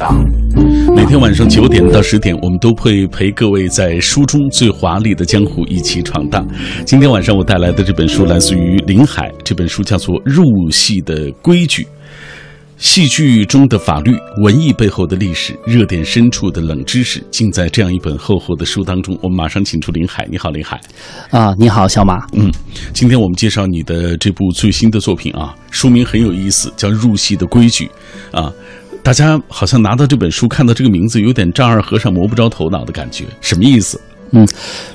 当。每天晚上九点到十点，我们都会陪各位在书中最华丽的江湖一起闯荡。今天晚上我带来的这本书来自于林海，这本书叫做《入戏的规矩》。戏剧中的法律，文艺背后的历史，热点深处的冷知识，尽在这样一本厚厚的书当中。我们马上请出林海，你好，林海。啊，你好，小马。嗯，今天我们介绍你的这部最新的作品啊，书名很有意思，叫《入戏的规矩》啊。大家好像拿到这本书，看到这个名字，有点丈二和尚摸不着头脑的感觉，什么意思？嗯，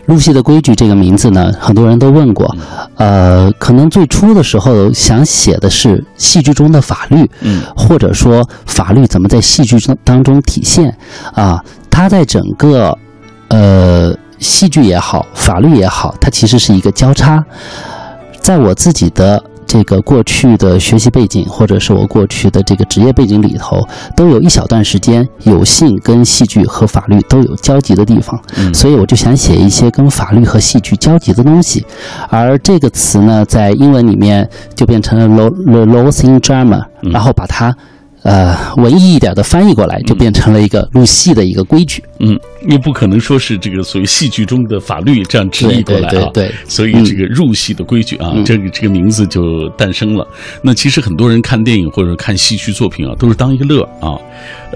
入戏的规矩这个名字呢，很多人都问过。呃，可能最初的时候想写的是戏剧中的法律，嗯，或者说法律怎么在戏剧中当中体现啊？它在整个呃戏剧也好，法律也好，它其实是一个交叉。在我自己的。这个过去的学习背景，或者是我过去的这个职业背景里头，都有一小段时间有幸跟戏剧和法律都有交集的地方，所以我就想写一些跟法律和戏剧交集的东西。而这个词呢，在英文里面就变成了 law laws in drama，然后把它。呃，文艺一点的翻译过来，就变成了一个入戏的一个规矩。嗯，又不可能说是这个所谓戏剧中的法律这样直译过来啊。对，所以这个入戏的规矩啊，这个这个名字就诞生了。那其实很多人看电影或者看戏剧作品啊，都是当一个乐啊。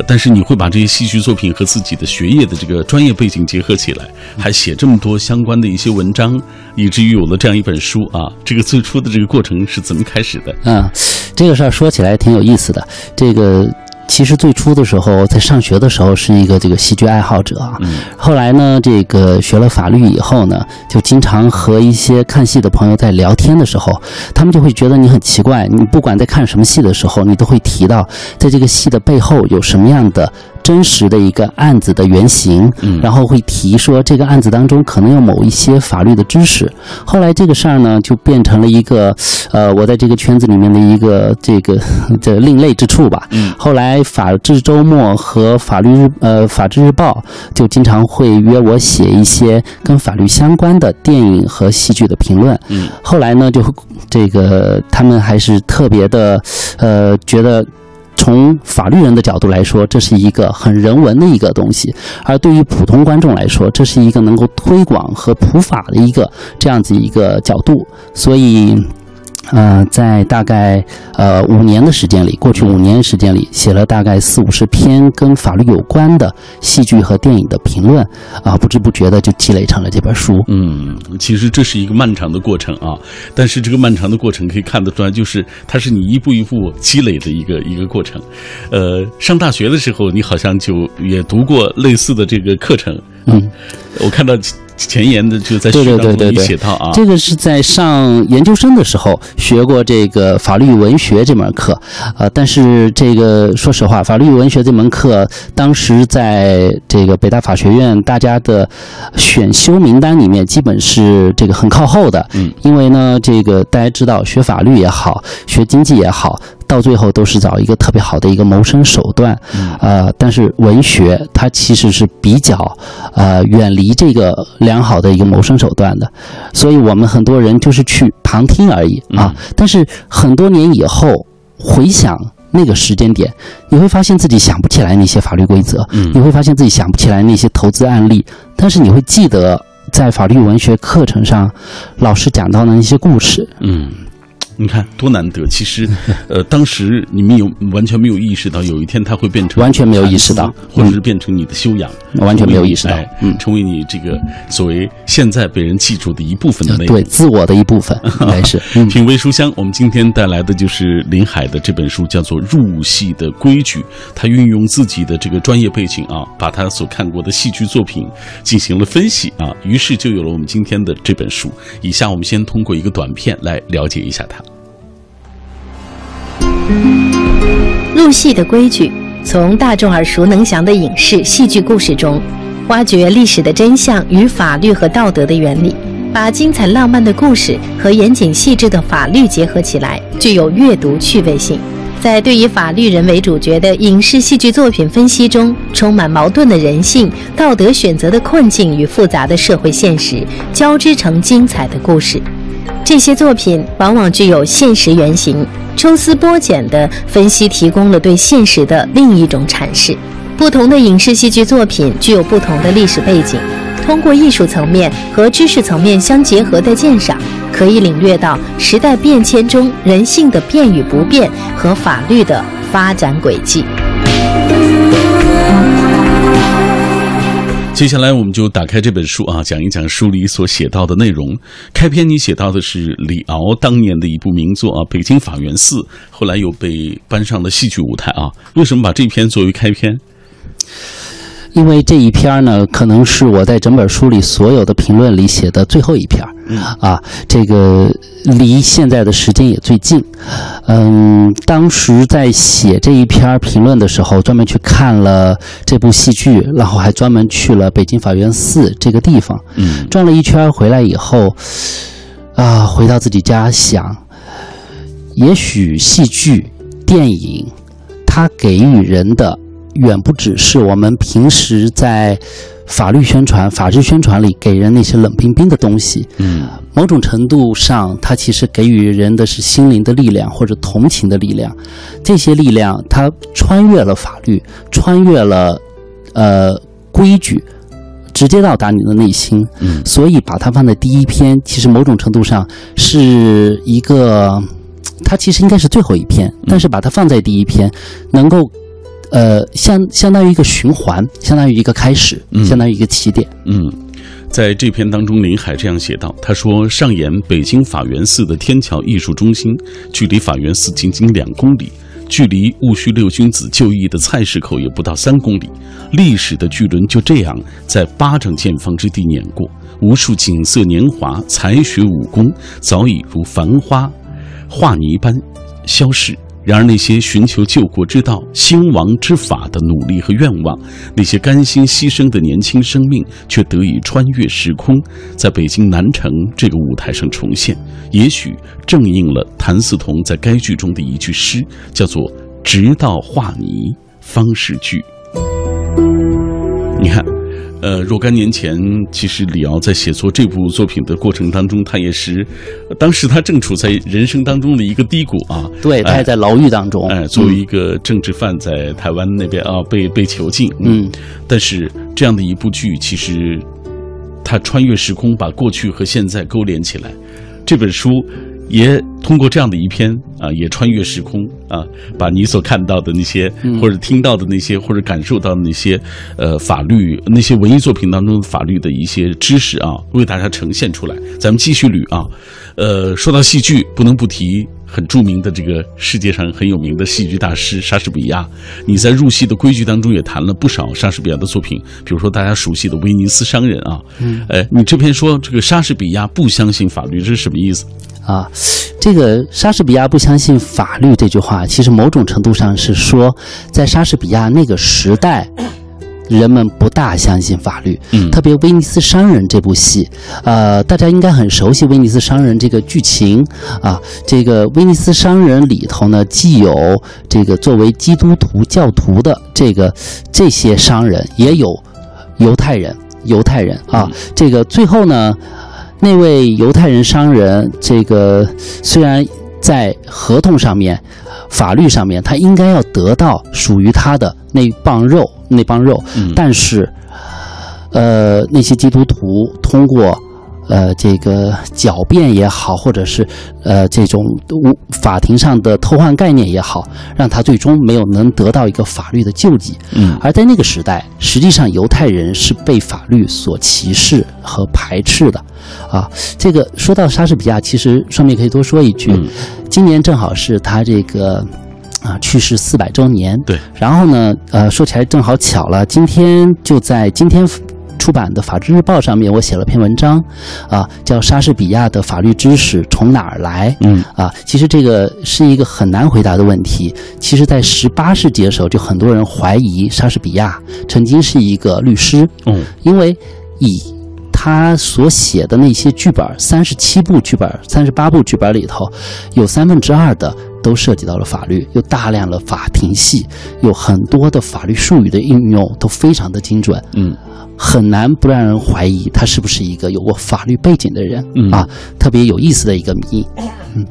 但是你会把这些戏剧作品和自己的学业的这个专业背景结合起来，还写这么多相关的一些文章，以至于有了这样一本书啊。这个最初的这个过程是怎么开始的？嗯，这个事儿说起来挺有意思的。这个。其实最初的时候，在上学的时候是一个这个戏剧爱好者啊。后来呢，这个学了法律以后呢，就经常和一些看戏的朋友在聊天的时候，他们就会觉得你很奇怪。你不管在看什么戏的时候，你都会提到，在这个戏的背后有什么样的。真实的一个案子的原型，然后会提说这个案子当中可能有某一些法律的知识。后来这个事儿呢，就变成了一个，呃，我在这个圈子里面的一个这个这另类之处吧。后来法制周末和法律日呃法制日报就经常会约我写一些跟法律相关的电影和戏剧的评论。后来呢，就这个他们还是特别的，呃，觉得。从法律人的角度来说，这是一个很人文的一个东西；而对于普通观众来说，这是一个能够推广和普法的一个这样子一个角度。所以。呃，在大概呃五年的时间里，过去五年时间里，写了大概四五十篇跟法律有关的戏剧和电影的评论，啊，不知不觉的就积累成了这本书。嗯，其实这是一个漫长的过程啊，但是这个漫长的过程可以看得出来，就是它是你一步一步积累的一个一个过程。呃，上大学的时候，你好像就也读过类似的这个课程。嗯，我看到。前沿的就在序当中写到啊，这个是在上研究生的时候学过这个法律文学这门课，呃，但是这个说实话，法律文学这门课当时在这个北大法学院大家的选修名单里面基本是这个很靠后的，嗯，因为呢，这个大家知道学法律也好，学经济也好。到最后都是找一个特别好的一个谋生手段，呃，但是文学它其实是比较呃远离这个良好的一个谋生手段的，所以我们很多人就是去旁听而已啊。但是很多年以后回想那个时间点，你会发现自己想不起来那些法律规则，你会发现自己想不起来那些投资案例，但是你会记得在法律文学课程上老师讲到的那些故事，嗯。你看多难得！其实，呃，当时你们有完全没有意识到，有一天它会变成完全没有意识到，或者是变成你的修养，完全没有意识到，嗯，成为你这个所谓现在被人记住的一部分的内容，对自我的一部分，应该是。品味书香，我们今天带来的就是林海的这本书，叫做《入戏的规矩》。他运用自己的这个专业背景啊，把他所看过的戏剧作品进行了分析啊，于是就有了我们今天的这本书。以下我们先通过一个短片来了解一下它。入戏的规矩，从大众耳熟能详的影视、戏剧故事中，挖掘历史的真相与法律和道德的原理，把精彩浪漫的故事和严谨细致的法律结合起来，具有阅读趣味性。在对以法律人为主角的影视、戏剧作品分析中，充满矛盾的人性、道德选择的困境与复杂的社会现实交织成精彩的故事。这些作品往往具有现实原型。抽丝剥茧的分析，提供了对现实的另一种阐释。不同的影视戏剧作品具有不同的历史背景，通过艺术层面和知识层面相结合的鉴赏，可以领略到时代变迁中人性的变与不变和法律的发展轨迹。接下来我们就打开这本书啊，讲一讲书里所写到的内容。开篇你写到的是李敖当年的一部名作啊，《北京法源寺》，后来又被搬上了戏剧舞台啊。为什么把这篇作为开篇？因为这一篇呢，可能是我在整本书里所有的评论里写的最后一篇啊，这个离现在的时间也最近。嗯，当时在写这一篇评论的时候，专门去看了这部戏剧，然后还专门去了北京法源寺这个地方，嗯，转了一圈回来以后，啊，回到自己家想，也许戏剧、电影，它给予人的。远不只是我们平时在法律宣传、法治宣传里给人那些冷冰冰的东西。嗯，某种程度上，它其实给予人的是心灵的力量或者同情的力量。这些力量，它穿越了法律，穿越了呃规矩，直接到达你的内心。嗯，所以把它放在第一篇，其实某种程度上是一个，它其实应该是最后一篇，但是把它放在第一篇，能够。呃，相相当于一个循环，相当于一个开始，相当于一个起点。嗯，在这篇当中，林海这样写道：“他说，上演北京法源寺的天桥艺术中心，距离法源寺仅仅两公里，距离戊戌六君子就义的菜市口也不到三公里。历史的巨轮就这样在巴掌见方之地碾过，无数锦瑟年华、才学武功早已如繁花化泥般消逝。”然而，那些寻求救国之道、兴亡之法的努力和愿望，那些甘心牺牲的年轻生命，却得以穿越时空，在北京南城这个舞台上重现。也许正应了谭嗣同在该剧中的一句诗，叫做“直到化泥方是剧”。呃，若干年前，其实李敖在写作这部作品的过程当中，他也是，当时他正处在人生当中的一个低谷啊。对，他也在牢狱当中。哎，作为一个政治犯，在台湾那边啊，被被囚禁。嗯，但是这样的一部剧，其实他穿越时空，把过去和现在勾连起来。这本书。也通过这样的一篇啊，也穿越时空啊，把你所看到的那些，或者听到的那些，或者感受到的那些，呃，法律那些文艺作品当中法律的一些知识啊，为大家呈现出来。咱们继续捋啊，呃，说到戏剧，不能不提很著名的这个世界上很有名的戏剧大师莎士比亚。你在入戏的规矩当中也谈了不少莎士比亚的作品，比如说大家熟悉的《威尼斯商人》啊，嗯，哎，你这篇说这个莎士比亚不相信法律，这是什么意思？啊，这个莎士比亚不相信法律这句话，其实某种程度上是说，在莎士比亚那个时代，人们不大相信法律。嗯，特别《威尼斯商人》这部戏，呃，大家应该很熟悉《威尼斯商人》这个剧情啊。这个《威尼斯商人》里头呢，既有这个作为基督徒教徒的这个这些商人，也有犹太人，犹太人啊。这个最后呢。那位犹太人商人，这个虽然在合同上面、法律上面，他应该要得到属于他的那帮肉，那帮肉，但是，呃，那些基督徒通过。呃，这个狡辩也好，或者是呃这种法庭上的偷换概念也好，让他最终没有能得到一个法律的救济。嗯，而在那个时代，实际上犹太人是被法律所歧视和排斥的。啊，这个说到莎士比亚，其实顺便可以多说一句，今年正好是他这个啊去世四百周年。对，然后呢，呃，说起来正好巧了，今天就在今天。出版的《法制日报》上面，我写了篇文章，啊，叫《莎士比亚的法律知识从哪儿来》。嗯，啊，其实这个是一个很难回答的问题。其实，在十八世纪的时候，就很多人怀疑莎士比亚曾经是一个律师。嗯，因为以他所写的那些剧本，三十七部剧本、三十八部剧本里头，有三分之二的都涉及到了法律，有大量的法庭戏，有很多的法律术语的应用都非常的精准。嗯。很难不让人怀疑他是不是一个有过法律背景的人啊，特别有意思的一个谜。嗯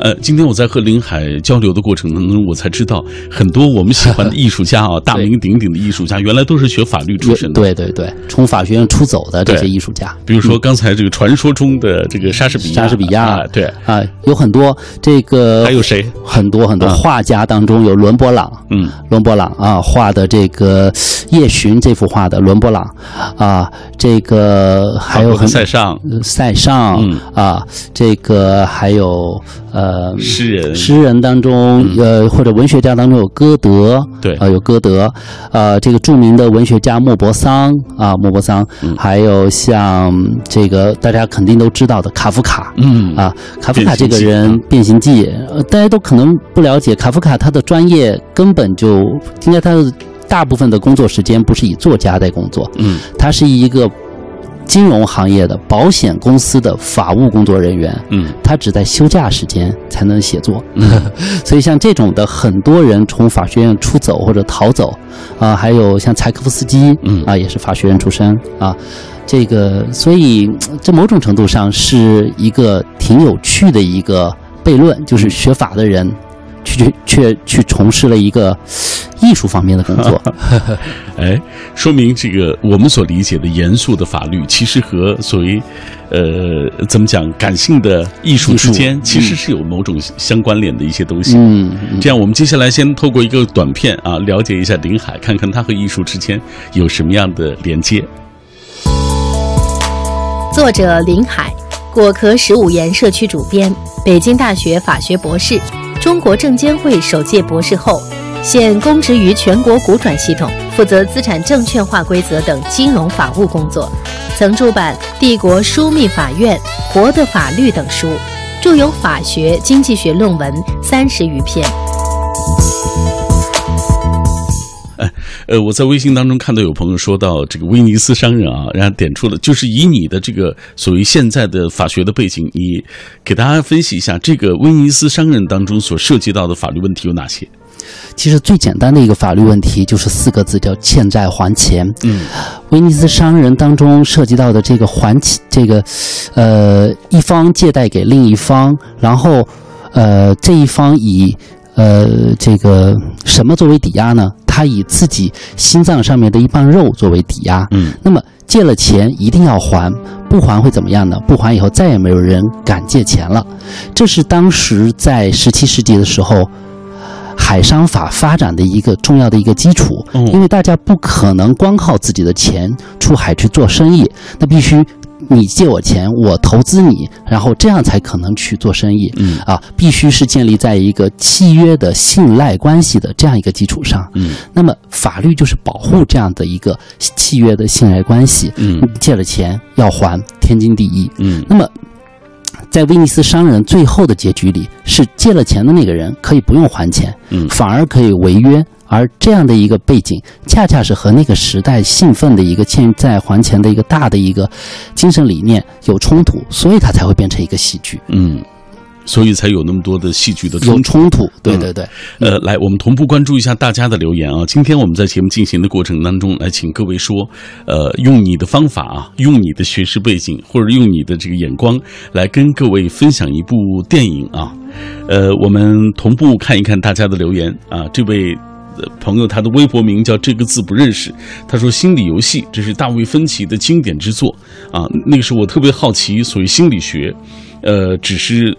呃，今天我在和林海交流的过程当中，我才知道很多我们喜欢的艺术家啊，大名鼎鼎的艺术家，原来都是学法律出身的。对对对，从法学院出走的这些艺术家，比如说刚才这个传说中的这个莎士比亚，莎士比亚，对。啊，有很多这个还有谁？很多很多画家当中有伦勃朗，嗯，伦勃朗啊，画的这个《夜巡》这幅画的伦勃朗啊，这个还有很塞尚，塞尚啊，这个还有。呃，诗人，诗人当中，呃，或者文学家当中有歌德，对，啊，有歌德，呃，这个著名的文学家莫泊桑啊，莫泊桑，还有像这个大家肯定都知道的卡夫卡，嗯，啊，卡夫卡这个人，《变形记》，大家都可能不了解，卡夫卡他的专业根本就应该他的大部分的工作时间不是以作家在工作，嗯，他是一个。金融行业的保险公司的法务工作人员，嗯，他只在休假时间才能写作，嗯，所以像这种的很多人从法学院出走或者逃走，啊，还有像柴可夫斯基，嗯，啊，也是法学院出身，啊，这个，所以这某种程度上是一个挺有趣的一个悖论，就是学法的人。去却去从事了一个艺术方面的工作，哎，说明这个我们所理解的严肃的法律，其实和所谓呃怎么讲感性的艺术之间，其实是有某种相关联的一些东西。嗯，这样我们接下来先透过一个短片啊，了解一下林海，看看他和艺术之间有什么样的连接。作者林海，果壳十五研社区主编，北京大学法学博士。中国证监会首届博士后，现供职于全国股转系统，负责资产证券化规则等金融法务工作。曾著版《帝国枢密法院》《活的法律》等书，著有法学、经济学论文三十余篇。呃，我在微信当中看到有朋友说到这个威尼斯商人啊，然后点出了，就是以你的这个所谓现在的法学的背景，你给大家分析一下这个威尼斯商人当中所涉及到的法律问题有哪些？其实最简单的一个法律问题就是四个字，叫欠债还钱。嗯，威尼斯商人当中涉及到的这个还钱，这个，呃，一方借贷给另一方，然后，呃，这一方以，呃，这个什么作为抵押呢？他以自己心脏上面的一半肉作为抵押，嗯，那么借了钱一定要还，不还会怎么样呢？不还以后再也没有人敢借钱了。这是当时在十七世纪的时候，海商法发展的一个重要的一个基础，因为大家不可能光靠自己的钱出海去做生意，那必须。你借我钱，我投资你，然后这样才可能去做生意。嗯啊，必须是建立在一个契约的信赖关系的这样一个基础上。嗯，那么法律就是保护这样的一个契约的信赖关系。嗯，借了钱要还，天经地义。嗯，那么在威尼斯商人最后的结局里，是借了钱的那个人可以不用还钱，嗯，反而可以违约。而这样的一个背景，恰恰是和那个时代兴奋的一个欠债还钱的一个大的一个精神理念有冲突，所以它才会变成一个喜剧。嗯，所以才有那么多的戏剧的有冲突。对对对。呃，来，我们同步关注一下大家的留言啊。今天我们在节目进行的过程当中，来请各位说，呃，用你的方法啊，用你的学识背景，或者用你的这个眼光，来跟各位分享一部电影啊。呃，我们同步看一看大家的留言啊。这位。朋友，他的微博名叫这个字不认识。他说：“心理游戏，这是大卫芬奇的经典之作啊。那个时候我特别好奇，所谓心理学，呃，只是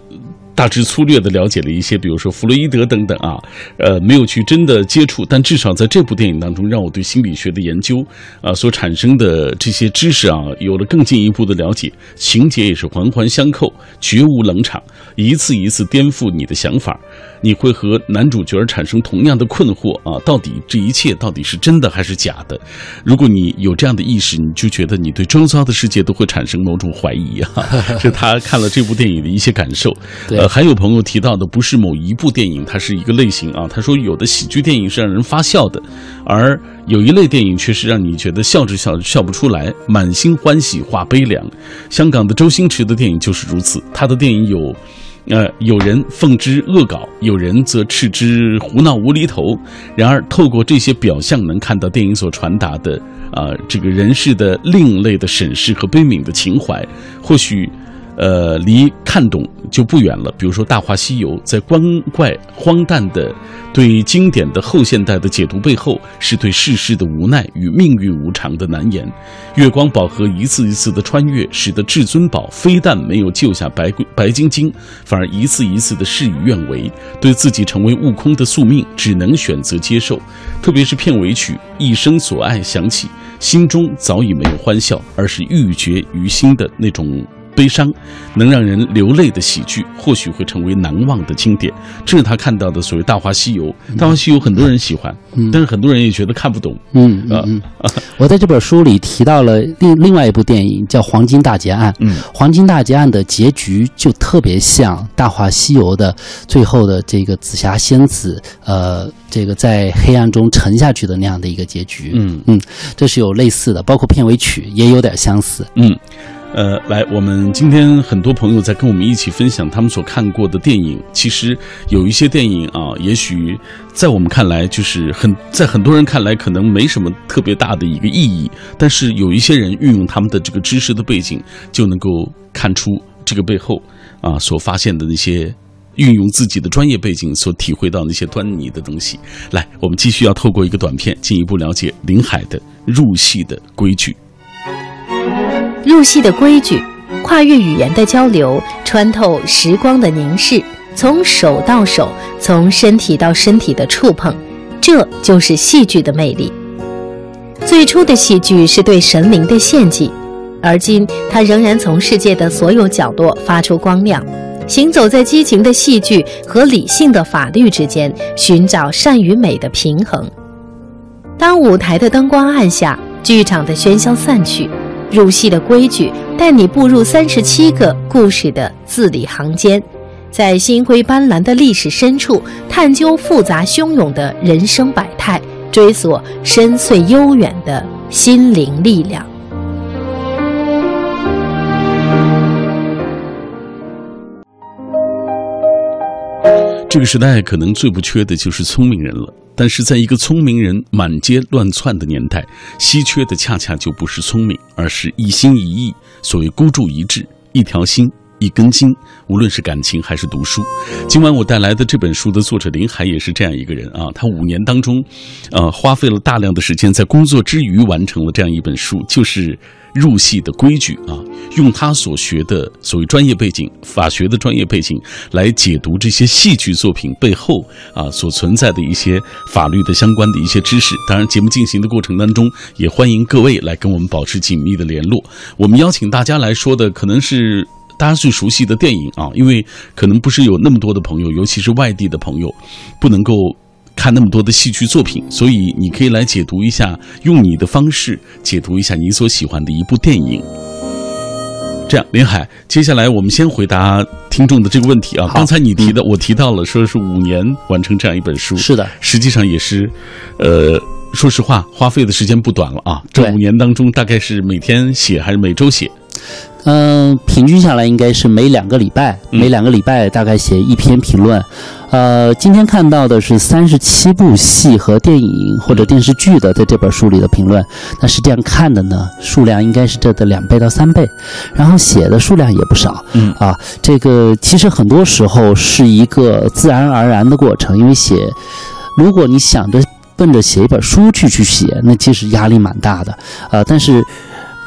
大致粗略的了解了一些，比如说弗洛伊德等等啊，呃，没有去真的接触。但至少在这部电影当中，让我对心理学的研究啊所产生的这些知识啊，有了更进一步的了解。情节也是环环相扣，绝无冷场，一次一次颠覆你的想法。”你会和男主角产生同样的困惑啊？到底这一切到底是真的还是假的？如果你有这样的意识，你就觉得你对周遭的世界都会产生某种怀疑啊。是他看了这部电影的一些感受。对还有朋友提到的不是某一部电影，它是一个类型啊。他说有的喜剧电影是让人发笑的，而有一类电影却是让你觉得笑着笑着笑不出来，满心欢喜化悲凉。香港的周星驰的电影就是如此，他的电影有。呃，有人奉之恶搞，有人则斥之胡闹无厘头。然而，透过这些表象，能看到电影所传达的啊，这个人世的另类的审视和悲悯的情怀。或许，呃，离看懂就不远了。比如说《大话西游》，在光怪荒诞的对经典的后现代的解读背后，是对世事的无奈与命运无常的难言。月光宝盒一次一次的穿越，使得至尊宝非但没有救下白白晶晶，反而一次一次的事与愿违，对自己成为悟空的宿命只能选择接受。特别是片尾曲《一生所爱》响起，心中早已没有欢笑，而是郁结于心的那种。悲伤，能让人流泪的喜剧，或许会成为难忘的经典。这是他看到的所谓《大话西游》。《大话西游》很多人喜欢，但是很多人也觉得看不懂。嗯嗯，我在这本书里提到了另另外一部电影叫《黄金大劫案》。嗯，《黄金大劫案》的结局就特别像《大话西游》的最后的这个紫霞仙子，呃，这个在黑暗中沉下去的那样的一个结局。嗯嗯，这是有类似的，包括片尾曲也有点相似。嗯。呃，来，我们今天很多朋友在跟我们一起分享他们所看过的电影。其实有一些电影啊，也许在我们看来就是很，在很多人看来可能没什么特别大的一个意义，但是有一些人运用他们的这个知识的背景，就能够看出这个背后啊所发现的那些运用自己的专业背景所体会到那些端倪的东西。来，我们继续要透过一个短片进一步了解林海的入戏的规矩。入戏的规矩，跨越语言的交流，穿透时光的凝视，从手到手，从身体到身体的触碰，这就是戏剧的魅力。最初的戏剧是对神灵的献祭，而今它仍然从世界的所有角落发出光亮，行走在激情的戏剧和理性的法律之间，寻找善与美的平衡。当舞台的灯光暗下，剧场的喧嚣散去。入戏的规矩，带你步入三十七个故事的字里行间，在星辉斑斓的历史深处，探究复杂汹涌的人生百态，追索深邃悠远的心灵力量。这个时代可能最不缺的就是聪明人了。但是在一个聪明人满街乱窜的年代，稀缺的恰恰就不是聪明，而是一心一意。所谓孤注一掷，一条心，一根筋。无论是感情还是读书，今晚我带来的这本书的作者林海也是这样一个人啊。他五年当中，呃，花费了大量的时间在工作之余完成了这样一本书，就是入戏的规矩啊。用他所学的所谓专业背景，法学的专业背景来解读这些戏剧作品背后啊所存在的一些法律的相关的一些知识。当然，节目进行的过程当中，也欢迎各位来跟我们保持紧密的联络。我们邀请大家来说的可能是。大家最熟悉的电影啊，因为可能不是有那么多的朋友，尤其是外地的朋友，不能够看那么多的戏剧作品，所以你可以来解读一下，用你的方式解读一下你所喜欢的一部电影。这样，林海，接下来我们先回答听众的这个问题啊。刚才你提的，我提到了，说是五年完成这样一本书，是的，实际上也是，呃，说实话，花费的时间不短了啊。这五年当中，大概是每天写还是每周写？嗯，平均下来应该是每两个礼拜，每两个礼拜大概写一篇评论。呃，今天看到的是三十七部戏和电影或者电视剧的在这本书里的评论。那实际上看的呢，数量应该是这的两倍到三倍，然后写的数量也不少。嗯啊，这个其实很多时候是一个自然而然的过程，因为写，如果你想着奔着写一本书去去写，那其实压力蛮大的。呃，但是。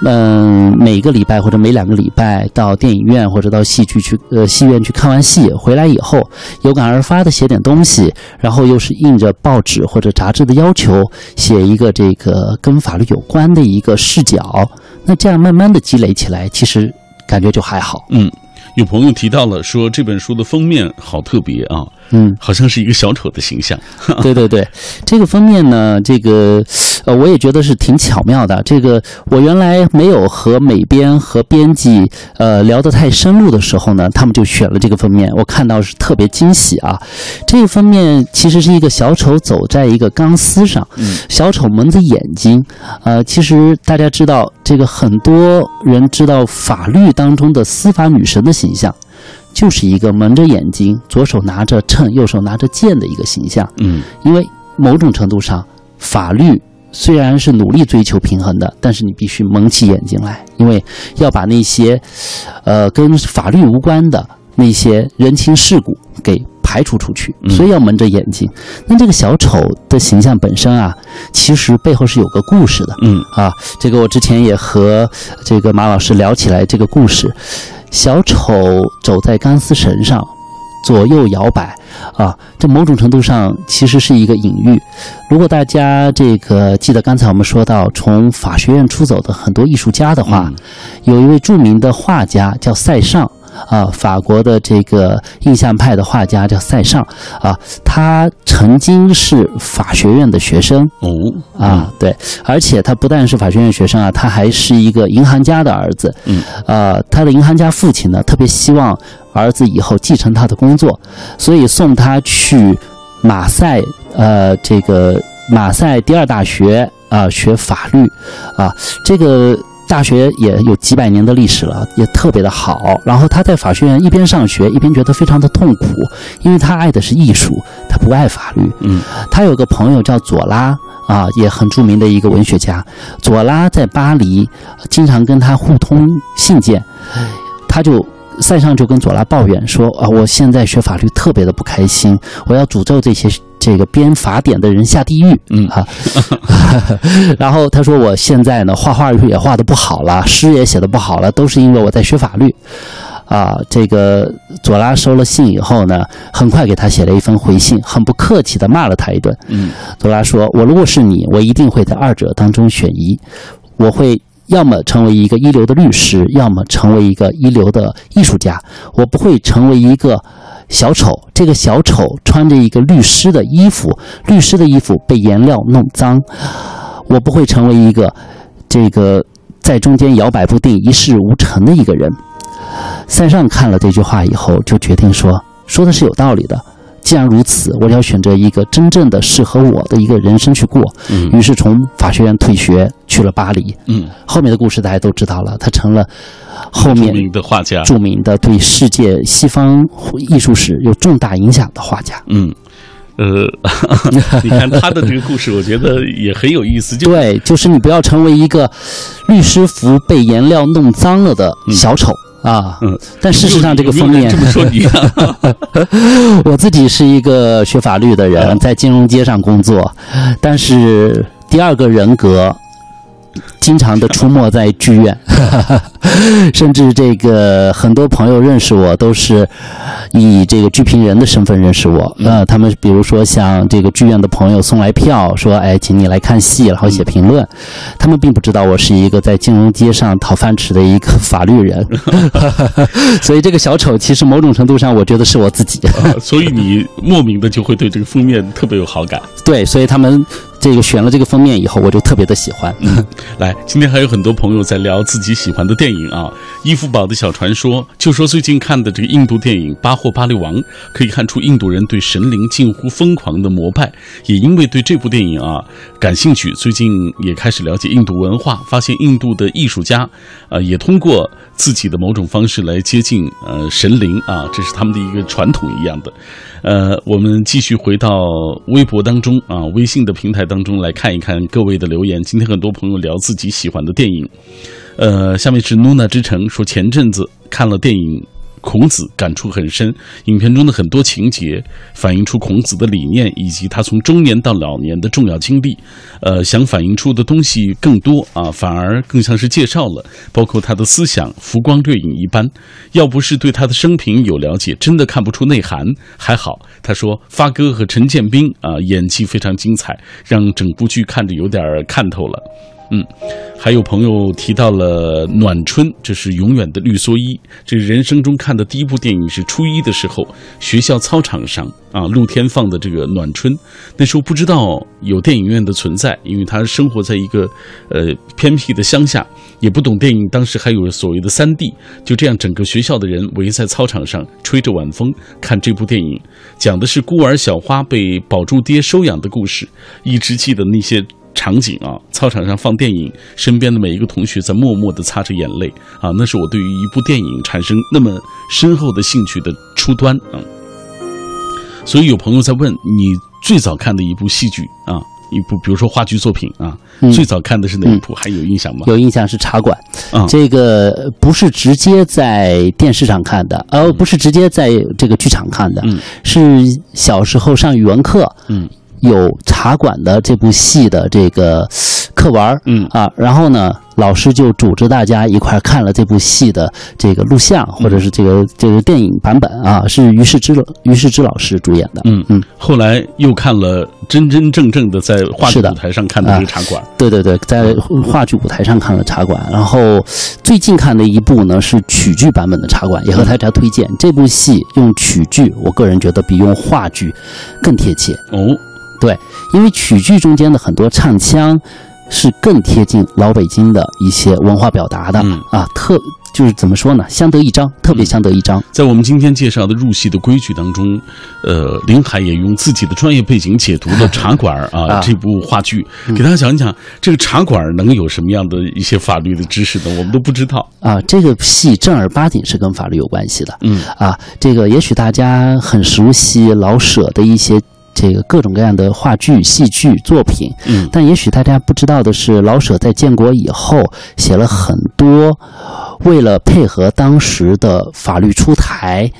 嗯，每个礼拜或者每两个礼拜到电影院或者到戏剧去，呃，戏院去看完戏回来以后，有感而发的写点东西，然后又是应着报纸或者杂志的要求写一个这个跟法律有关的一个视角，那这样慢慢的积累起来，其实感觉就还好。嗯，有朋友提到了说这本书的封面好特别啊。嗯，好像是一个小丑的形象。对对对，这个封面呢，这个呃，我也觉得是挺巧妙的。这个我原来没有和美编和编辑呃聊得太深入的时候呢，他们就选了这个封面，我看到是特别惊喜啊。这个封面其实是一个小丑走在一个钢丝上，小丑蒙着眼睛。呃，其实大家知道，这个很多人知道法律当中的司法女神的形象。就是一个蒙着眼睛，左手拿着秤，右手拿着剑的一个形象。嗯，因为某种程度上，法律虽然是努力追求平衡的，但是你必须蒙起眼睛来，因为要把那些，呃，跟法律无关的那些人情世故给排除出去，所以要蒙着眼睛。那这个小丑的形象本身啊，其实背后是有个故事的。嗯啊，这个我之前也和这个马老师聊起来这个故事。小丑走在钢丝绳上，左右摇摆，啊，这某种程度上其实是一个隐喻。如果大家这个记得刚才我们说到从法学院出走的很多艺术家的话，有一位著名的画家叫塞尚。啊，法国的这个印象派的画家叫塞尚，啊，他曾经是法学院的学生哦，啊，对，而且他不但是法学院学生啊，他还是一个银行家的儿子，嗯，呃，他的银行家父亲呢，特别希望儿子以后继承他的工作，所以送他去马赛，呃，这个马赛第二大学啊学法律，啊，这个。大学也有几百年的历史了，也特别的好。然后他在法学院一边上学，一边觉得非常的痛苦，因为他爱的是艺术，他不爱法律。嗯，他有个朋友叫左拉啊，也很著名的一个文学家。左拉在巴黎经常跟他互通信件，他就。塞尚就跟左拉抱怨说：“啊，我现在学法律特别的不开心，我要诅咒这些这个编法典的人下地狱。”嗯啊，然后他说：“我现在呢，画画也画的不好了，诗也写的不好了，都是因为我在学法律。”啊，这个左拉收了信以后呢，很快给他写了一封回信，很不客气的骂了他一顿。嗯，左拉说：“我如果是你，我一定会在二者当中选一，我会。”要么成为一个一流的律师，要么成为一个一流的艺术家。我不会成为一个小丑。这个小丑穿着一个律师的衣服，律师的衣服被颜料弄脏。我不会成为一个这个在中间摇摆不定、一事无成的一个人。塞尚看了这句话以后，就决定说：“说的是有道理的。”既然如此，我要选择一个真正的适合我的一个人生去过。嗯，于是从法学院退学去了巴黎。嗯，后面的故事大家都知道了，他成了后面著名的画家，著名的对世界西方艺术史有重大影响的画家。嗯，呃，你看他的这个故事，我觉得也很有意思。就对，就是你不要成为一个律师服被颜料弄脏了的小丑。啊，嗯，但事实上这个封面这么说你，我自己是一个学法律的人，在金融街上工作，但是第二个人格。经常的出没在剧院，甚至这个很多朋友认识我都是以这个剧评人的身份认识我。呃，他们比如说像这个剧院的朋友送来票，说哎，请你来看戏，然后写评论。他们并不知道我是一个在金融街上讨饭吃的一个法律人，所以这个小丑其实某种程度上我觉得是我自己。所以你莫名的就会对这个封面特别有好感。对，所以他们。这个选了这个封面以后，我就特别的喜欢。来，今天还有很多朋友在聊自己喜欢的电影啊。伊夫堡的小传说，就说最近看的这个印度电影《巴霍巴利王》，可以看出印度人对神灵近乎疯狂的膜拜。也因为对这部电影啊感兴趣，最近也开始了解印度文化，发现印度的艺术家啊也通过自己的某种方式来接近呃神灵啊，这是他们的一个传统一样的。呃，我们继续回到微博当中啊，微信的平台当中来看一看各位的留言。今天很多朋友聊自己喜欢的电影，呃，下面是努娜之城说前阵子看了电影。孔子感触很深，影片中的很多情节反映出孔子的理念以及他从中年到老年的重要经历。呃，想反映出的东西更多啊，反而更像是介绍了，包括他的思想浮光掠影一般。要不是对他的生平有了解，真的看不出内涵。还好，他说发哥和陈建斌啊演技非常精彩，让整部剧看着有点看透了。嗯，还有朋友提到了《暖春》，这是永远的绿蓑衣。这是人生中看的第一部电影是初一的时候，学校操场上啊，露天放的这个《暖春》。那时候不知道有电影院的存在，因为他生活在一个呃偏僻的乡下，也不懂电影。当时还有所谓的三 D，就这样整个学校的人围在操场上，吹着晚风看这部电影，讲的是孤儿小花被保住爹收养的故事。一直记得那些。场景啊，操场上放电影，身边的每一个同学在默默地擦着眼泪啊，那是我对于一部电影产生那么深厚的兴趣的初端啊。所以有朋友在问你最早看的一部戏剧啊，一部，比如说话剧作品啊，嗯最早看的是哪一部？还有印象吗？有印象是茶馆，啊这个不是直接在电视上看的，呃，不是直接在这个剧场看的，嗯是小时候上语文课，嗯有茶馆的这部戏的这个课文嗯。啊，然后呢，老师就组织大家一块儿看了这部戏的这个录像，或者是这个这个电影版本啊，是于世之于世之老师主演的。嗯嗯，后来又看了真真正正的在话剧的。舞台上看的这个茶馆。对对对，在话剧舞台上看了茶馆，然后最近看的一部呢是曲剧版本的茶馆，也和大家推荐。这部戏用曲剧，我个人觉得比用话剧更贴切。哦，对，因为曲剧中间的很多唱腔是更贴近老北京的一些文化表达的、嗯啊，特就是怎么说呢，相得益彰，特别相得益彰。在我们今天介绍的入戏的规矩当中，呃，林海也用自己的专业背景解读了《茶馆》啊 啊这部话剧，给大家讲一讲这个茶馆能有什么样的一些法律的知识呢？我们都不知道。啊，这个戏正儿八经是跟法律有关系的。嗯啊，这个也许大家很熟悉老舍的一些这个各种各样的话剧、戏剧作品，嗯但也许大家不知道的是，老舍在建国以后写了很多为了配合当时的法律出台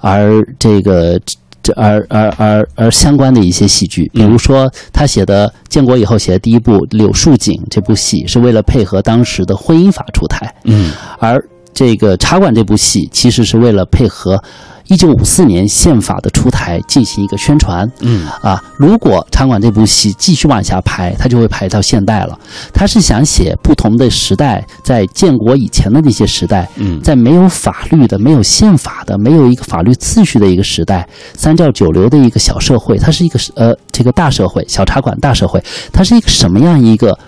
而这个。这而而而而相关的一些戏剧，比如说他写的建国以后写的第一部《柳树井》这部戏，是为了配合当时的婚姻法出台。嗯而这个茶馆这部戏其实是为了配合一九五四年宪法的出台进行一个宣传。嗯啊，如果茶馆这部戏继续往下拍，它就会拍到现代了。他是想写不同的时代，在建国以前的那些时代，嗯在没有法律的、没有宪法的、没有一个法律秩序的一个时代，三教九流的一个小社会，它是一个呃这个大社会，小茶馆大社会，它是一个什么样一个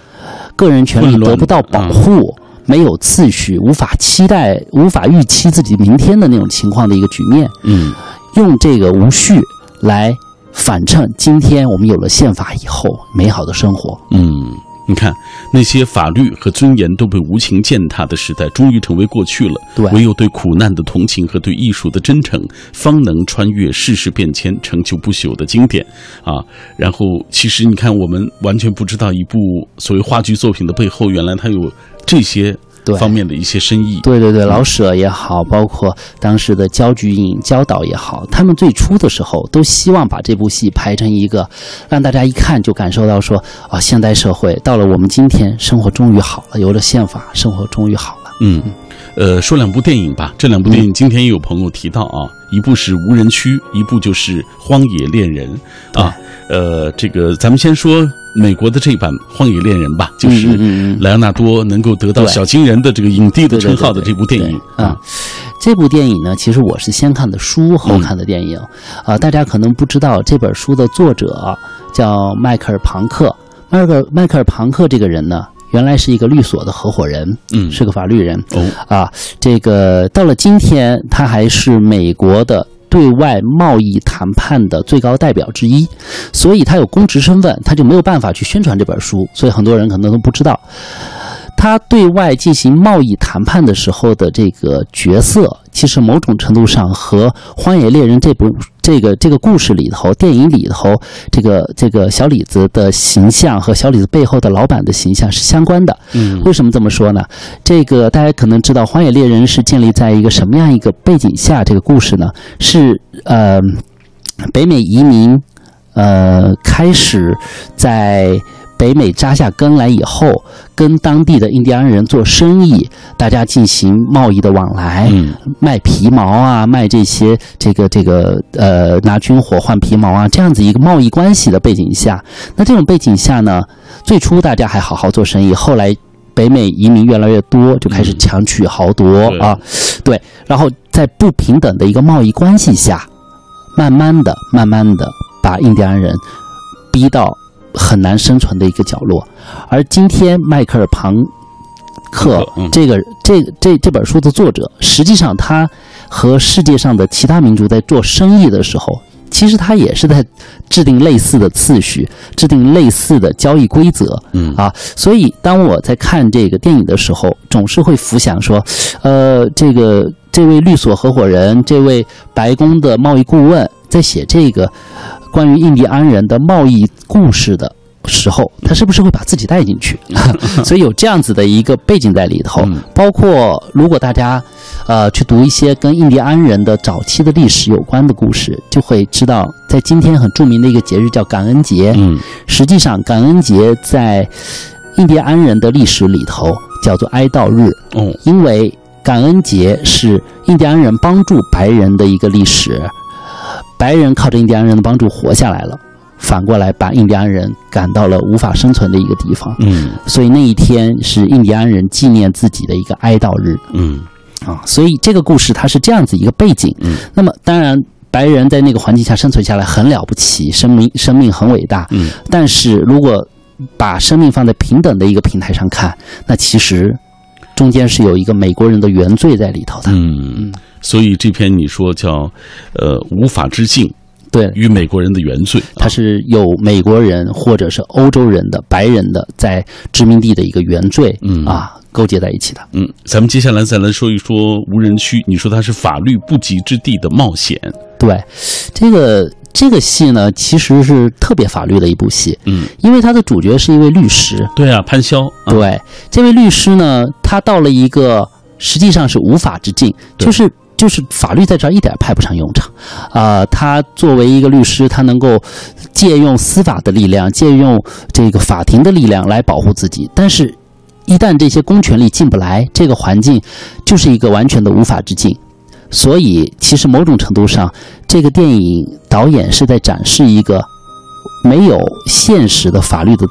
个人权利得不到保护？没有次序，无法期待、无法预期自己明天的那种情况的一个局面，嗯。用这个无序来反衬今天我们有了宪法以后美好的生活。嗯，你看那些法律和尊严都被无情践踏的时代，终于成为过去了。对唯有对苦难的同情和对艺术的真诚，方能穿越世事变迁，成就不朽的经典啊。然后，其实你看，我们完全不知道一部所谓话剧作品的背后，原来它有这些对方面的一些深意。对对对，老舍也好，包括当时的焦菊隐、焦导也好，他们最初的时候都希望把这部戏拍成一个让大家一看就感受到说啊，现代社会到了我们今天，生活终于好了，有了宪法，生活终于好了。嗯，呃，说两部电影吧。这两部电影今天也有朋友提到啊，一部是《无人区》，一部就是《荒野恋人》啊。呃，这个咱们先说美国的这版《荒野猎人》吧，就是莱昂纳多能够得到小金人的这个影帝的称号的这部电影啊。这部电影呢，其实我是先看的书，后看的电影。啊，大家可能不知道，这本书的作者叫迈克尔·庞克。迈克尔·迈克尔·庞克这个人呢，原来是一个律所的合伙人，嗯是个法律人。哦，啊，这个到了今天，他还是美国的对外贸易谈判的最高代表之一，所以他有公职身份，他就没有办法去宣传这本书，所以很多人可能都不知道。他对外进行贸易谈判的时候的这个角色，其实某种程度上和《荒野猎人》这部这个这个故事里头、电影里头这个这个小李子的形象和小李子背后的老板的形象是相关的。嗯为什么这么说呢？这个大家可能知道，《荒野猎人》是建立在一个什么样一个背景下？这个故事呢，是呃，北美移民呃开始在北美扎下根来以后，跟当地的印第安人做生意，大家进行贸易的往来。嗯卖皮毛啊，卖这些这个这个呃拿军火换皮毛啊，这样子一个贸易关系的背景下，那这种背景下呢，最初大家还好好做生意，后来北美移民越来越多，就开始嗯强取豪夺、对啊，对，然后在不平等的一个贸易关系下，慢慢的、慢慢的把印第安人逼到很难生存的一个角落，而今天迈克尔·庞克嗯这个这这这本书的作者，实际上他和世界上的其他民族在做生意的时候，其实他也是在制定类似的次序，制定类似的交易规则。嗯啊，所以当我在看这个电影的时候，总是会浮想说，呃，这个这位律所合伙人，这位白宫的贸易顾问，在写这个关于印第安人的贸易故事的时候，他是不是会把自己带进去？所以有这样子的一个背景在里头。嗯包括如果大家呃去读一些跟印第安人的早期的历史有关的故事，就会知道，在今天很著名的一个节日叫感恩节。嗯实际上，感恩节在印第安人的历史里头叫做哀悼日，嗯因为感恩节是印第安人帮助白人的一个历史，白人靠着印第安人的帮助活下来了，反过来把印第安人赶到了无法生存的一个地方，嗯所以那一天是印第安人纪念自己的一个哀悼日嗯啊。所以这个故事它是这样子一个背景。嗯那么当然。白人在那个环境下生存下来很了不起，生命生命很伟大。嗯但是如果把生命放在平等的一个平台上看，那其实中间是有一个美国人的原罪在里头的。嗯，所以这篇你说叫呃无法之境对，与美国人的原罪，它是有美国人或者是欧洲人的白人的在殖民地的一个原罪，嗯。啊，勾结在一起的。嗯，咱们接下来再来说一说无人区。你说它是法律不及之地的冒险，对，这个这个戏呢，其实是特别法律的一部戏，嗯，因为它的主角是一位律师。对啊，潘潇，啊、对，这位律师呢，他到了一个实际上是无法之境，就是就是法律在这儿一点派不上用场，啊、他作为一个律师，他能够借用司法的力量，借用这个法庭的力量来保护自己，但是，一旦这些公权力进不来，这个环境就是一个完全的无法之境。所以，其实某种程度上，这个电影导演是在展示一个没有现实的法律的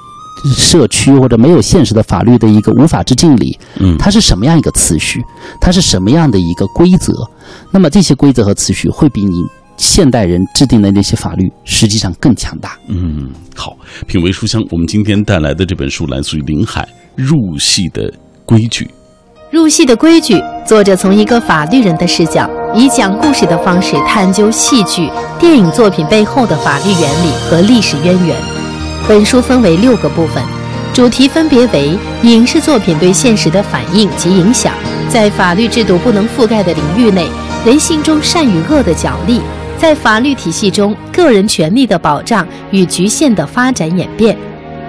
社区或者没有现实的法律的一个无法之境里，嗯，它是什么样一个次序，它是什么样的一个规则？那么这些规则和次序会比你现代人制定的那些法律实际上更强大。嗯，好，品味书香，我们今天带来的这本书来自于林海《入戏的规矩》。入戏的规矩，作者从一个法律人的视角，以讲故事的方式探究戏剧、电影作品背后的法律原理和历史渊源。本书分为六个部分，主题分别为影视作品对现实的反应及影响，在法律制度不能覆盖的领域内，人性中善与恶的角力，在法律体系中个人权利的保障与局限的发展演变，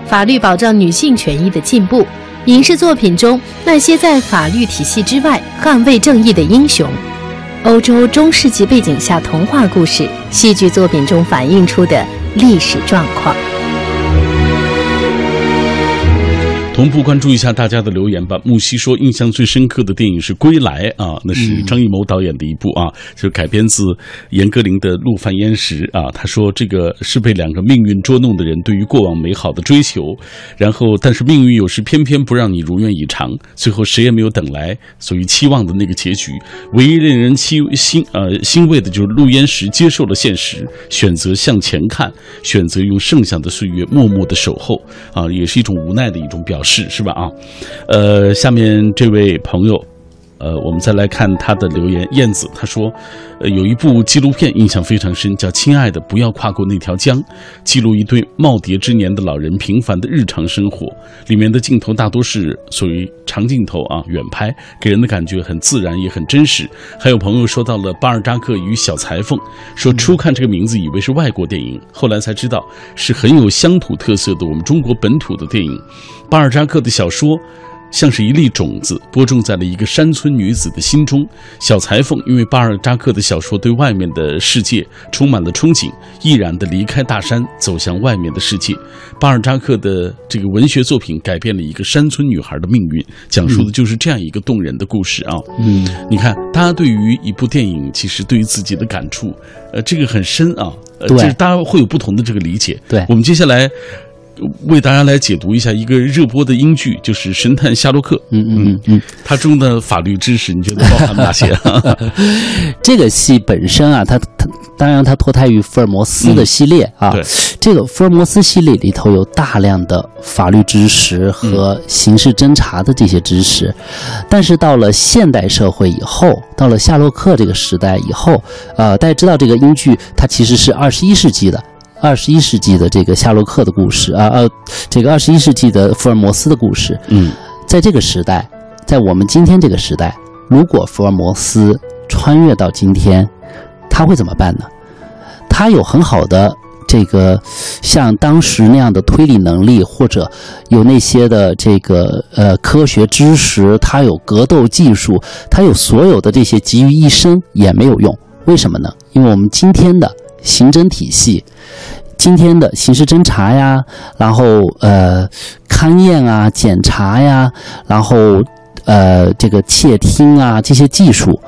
法律保障女性权益的进步。影视作品中那些在法律体系之外捍卫正义的英雄，欧洲中世纪背景下童话故事，戏剧作品中反映出的历史状况。同步关注一下大家的留言吧。木西说，印象最深刻的电影是《归来》啊，那是张艺谋导演的一部啊，就是改编自严歌苓的《陆犯焉识》啊。他说，这个是被两个命运捉弄的人对于过往美好的追求，然后但是命运有时偏偏不让你如愿以偿，最后谁也没有等来所谓期望的那个结局。唯一令人欣欣呃欣慰的就是陆焉识接受了现实，选择向前看，选择用剩下的岁月默默的守候啊，也是一种无奈的一种表是，是吧？啊，呃，下面这位朋友。呃，我们再来看他的留言。燕子他说，呃，有一部纪录片印象非常深，叫《亲爱的，不要跨过那条江》，记录一对耄耋之年的老人平凡的日常生活。里面的镜头大多是属于长镜头啊，远拍，给人的感觉很自然，也很真实。还有朋友说到了巴尔扎克与小裁缝，说初看这个名字以为是外国电影，后来才知道是很有乡土特色的我们中国本土的电影。巴尔扎克的小说。像是一粒种子，播种在了一个山村女子的心中。小裁缝因为巴尔扎克的小说对外面的世界充满了憧憬，毅然地离开大山，走向外面的世界。巴尔扎克的这个文学作品改变了一个山村女孩的命运，讲述的就是这样一个动人的故事啊。嗯，你看，大家对于一部电影，其实对于自己的感触，呃，这个很深啊。呃，对就是大家会有不同的这个理解。对我们接下来。为大家来解读一下一个热播的英剧，就是《神探夏洛克》。嗯嗯嗯嗯，它中的法律知识，你觉得包含 哪些？这个戏本身啊，它它当然它脱胎于福尔摩斯的系列啊。对，这个福尔摩斯系列里头有大量的法律知识和刑事侦查的这些知识，但是到了现代社会以后，到了夏洛克这个时代以后，呃，大家知道这个英剧它其实是二十一世纪的。二十一世纪的这个夏洛克的故事啊，呃，这个二十一世纪的福尔摩斯的故事，嗯，在这个时代，在我们今天这个时代，如果福尔摩斯穿越到今天，他会怎么办呢？他有很好的这这个像当时那样的推理能力，或者有那些的这个呃科学知识，他有格斗技术，他有所有的这些集于一身也没有用。为什么呢？因为我们今天的刑侦体系，今天的刑事侦查呀，然后呃勘验啊、检查呀，然后呃这个窃听啊这些技术。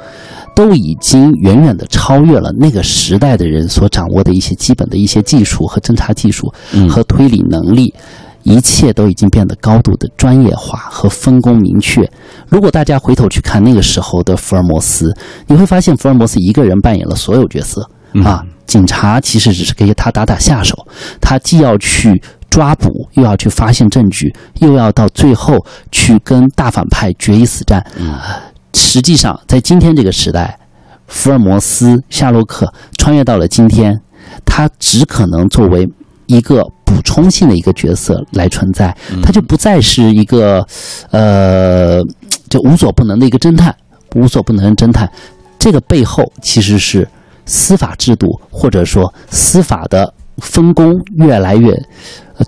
都已经远远的超越了那个时代的人所掌握的一些基本的一些技术和侦查技术和推理能力，一切都已经变得高度的专业化和分工明确。如果大家回头去看那个时候的福尔摩斯，你会发现福尔摩斯一个人扮演了所有角色啊。警察其实只是给他打打下手，他既要去抓捕，又要去发现证据，又要到最后去跟大反派决一死战。实际上，在今天这个时代，福尔摩斯、夏洛克穿越到了今天，他只可能作为一个补充性的一个角色来存在，他就不再是一个呃，就无所不能的一个侦探，无所不能的侦探。这个背后其实是司法制度，或者说司法的分工越来越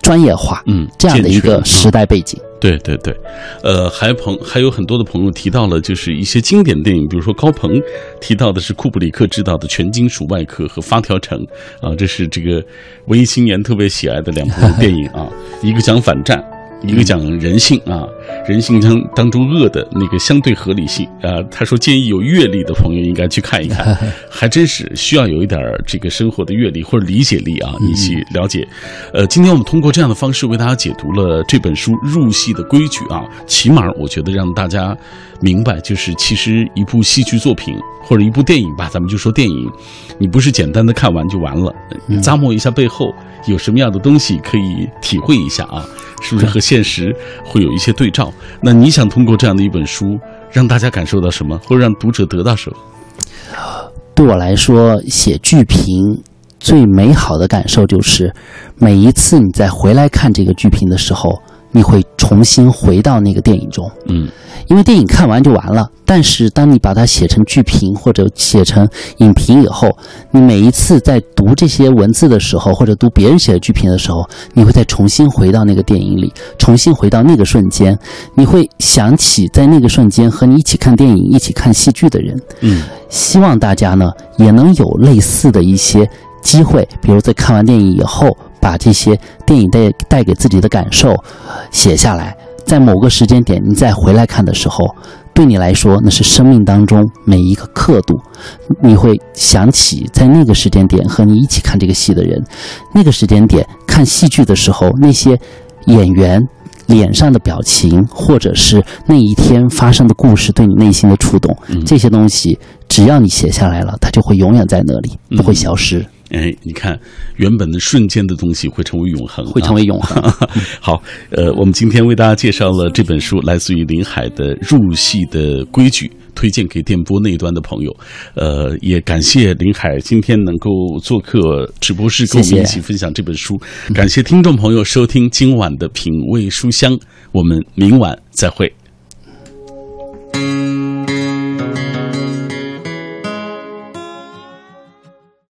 专业化，嗯，这样的一个时代背景。对对对，呃，还朋还有很多的朋友提到了，就是一些经典电影，比如说高鹏提到的是库布里克执导的《全金属外壳》和《发条城》，啊，这是这个文艺青年特别喜爱的两部电影啊，一个讲反战。一个讲人性啊，人性当当中恶的那个相对合理性啊。他说建议有阅历的朋友应该去看一看，还真是需要有一点这个生活的阅历或者理解力啊，一起了解。呃，今天我们通过这样的方式为大家解读了这本书入戏的规矩啊，起码我觉得让大家明白，就是其实一部戏剧作品或者一部电影吧，咱们就说电影，你不是简单的看完就完了，咂摸一下背后有什么样的东西可以体会一下啊。是不是和现实会有一些对照？那你想通过这样的一本书，让大家感受到什么，或者让读者得到什么？对我来说，写剧评最美好的感受就是，每一次你在回来看这个剧评的时候。你会重新回到那个电影中，嗯，因为电影看完就完了。但是当你把它写成剧评或者写成影评以后，你每一次在读这些文字的时候，或者读别人写的剧评的时候，你会再重新回到那个电影里，重新回到那个瞬间，你会想起在那个瞬间和你一起看电影、一起看戏剧的人，嗯，希望大家呢也能有类似的一些机会，比如在看完电影以后。把这些电影带带给自己的感受写下来，在某个时间点你再回来看的时候，对你来说那是生命当中每一个刻度，你会想起在那个时间点和你一起看这个戏的人，那个时间点看戏剧的时候那些演员脸上的表情，或者是那一天发生的故事对你内心的触动，这些东西只要你写下来了，它就会永远在那里，不会消失。哎，你看，原本的瞬间的东西会成为永恒，会成为永恒。好，呃，我们今天为大家介绍了这本书，来自于林海的《入戏的规矩》，推荐给电波那一端的朋友。呃，也感谢林海今天能够做客直播室，跟我们一起分享这本书。感谢听众朋友收听今晚的品味书香，我们明晚再会。